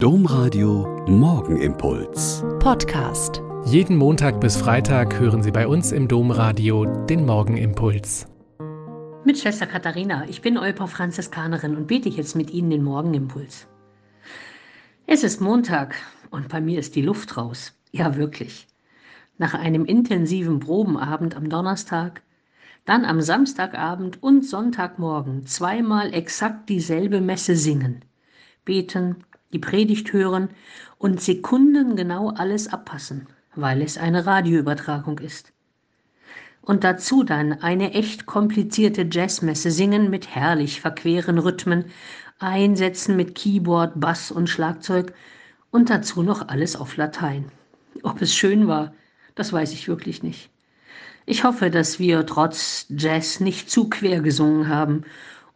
Domradio Morgenimpuls. Podcast. Jeden Montag bis Freitag hören Sie bei uns im Domradio den Morgenimpuls. Mit Schwester Katharina, ich bin Olper Franziskanerin und bete jetzt mit Ihnen den Morgenimpuls. Es ist Montag und bei mir ist die Luft raus. Ja, wirklich. Nach einem intensiven Probenabend am Donnerstag, dann am Samstagabend und Sonntagmorgen zweimal exakt dieselbe Messe singen, beten, die Predigt hören und sekundengenau alles abpassen, weil es eine Radioübertragung ist. Und dazu dann eine echt komplizierte Jazzmesse singen mit herrlich verqueren Rhythmen, Einsätzen mit Keyboard, Bass und Schlagzeug und dazu noch alles auf Latein. Ob es schön war, das weiß ich wirklich nicht. Ich hoffe, dass wir trotz Jazz nicht zu quer gesungen haben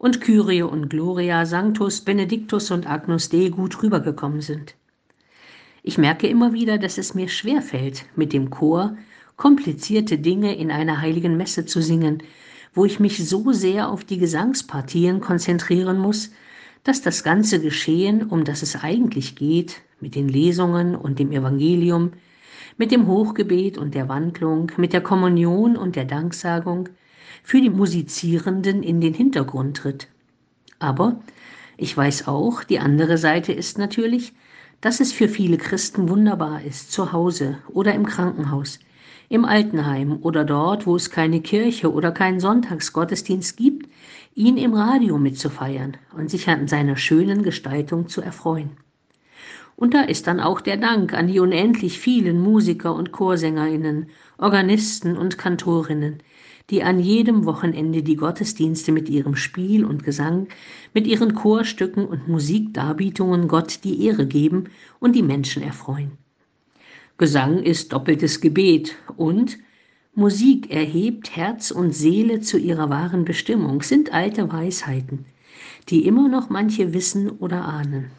und Kyrie und Gloria, Sanctus, Benedictus und Agnus Dei gut rübergekommen sind. Ich merke immer wieder, dass es mir schwerfällt, mit dem Chor komplizierte Dinge in einer heiligen Messe zu singen, wo ich mich so sehr auf die Gesangspartien konzentrieren muss, dass das ganze Geschehen, um das es eigentlich geht, mit den Lesungen und dem Evangelium, mit dem Hochgebet und der Wandlung, mit der Kommunion und der Danksagung, für die Musizierenden in den Hintergrund tritt. Aber ich weiß auch, die andere Seite ist natürlich, dass es für viele Christen wunderbar ist, zu Hause oder im Krankenhaus, im Altenheim oder dort, wo es keine Kirche oder keinen Sonntagsgottesdienst gibt, ihn im Radio mitzufeiern und sich an seiner schönen Gestaltung zu erfreuen. Und da ist dann auch der Dank an die unendlich vielen Musiker und Chorsängerinnen, Organisten und Kantorinnen, die an jedem Wochenende die Gottesdienste mit ihrem Spiel und Gesang, mit ihren Chorstücken und Musikdarbietungen Gott die Ehre geben und die Menschen erfreuen. Gesang ist doppeltes Gebet und Musik erhebt Herz und Seele zu ihrer wahren Bestimmung, sind alte Weisheiten, die immer noch manche wissen oder ahnen.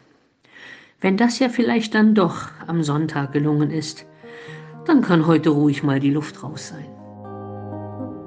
Wenn das ja vielleicht dann doch am Sonntag gelungen ist, dann kann heute ruhig mal die Luft raus sein.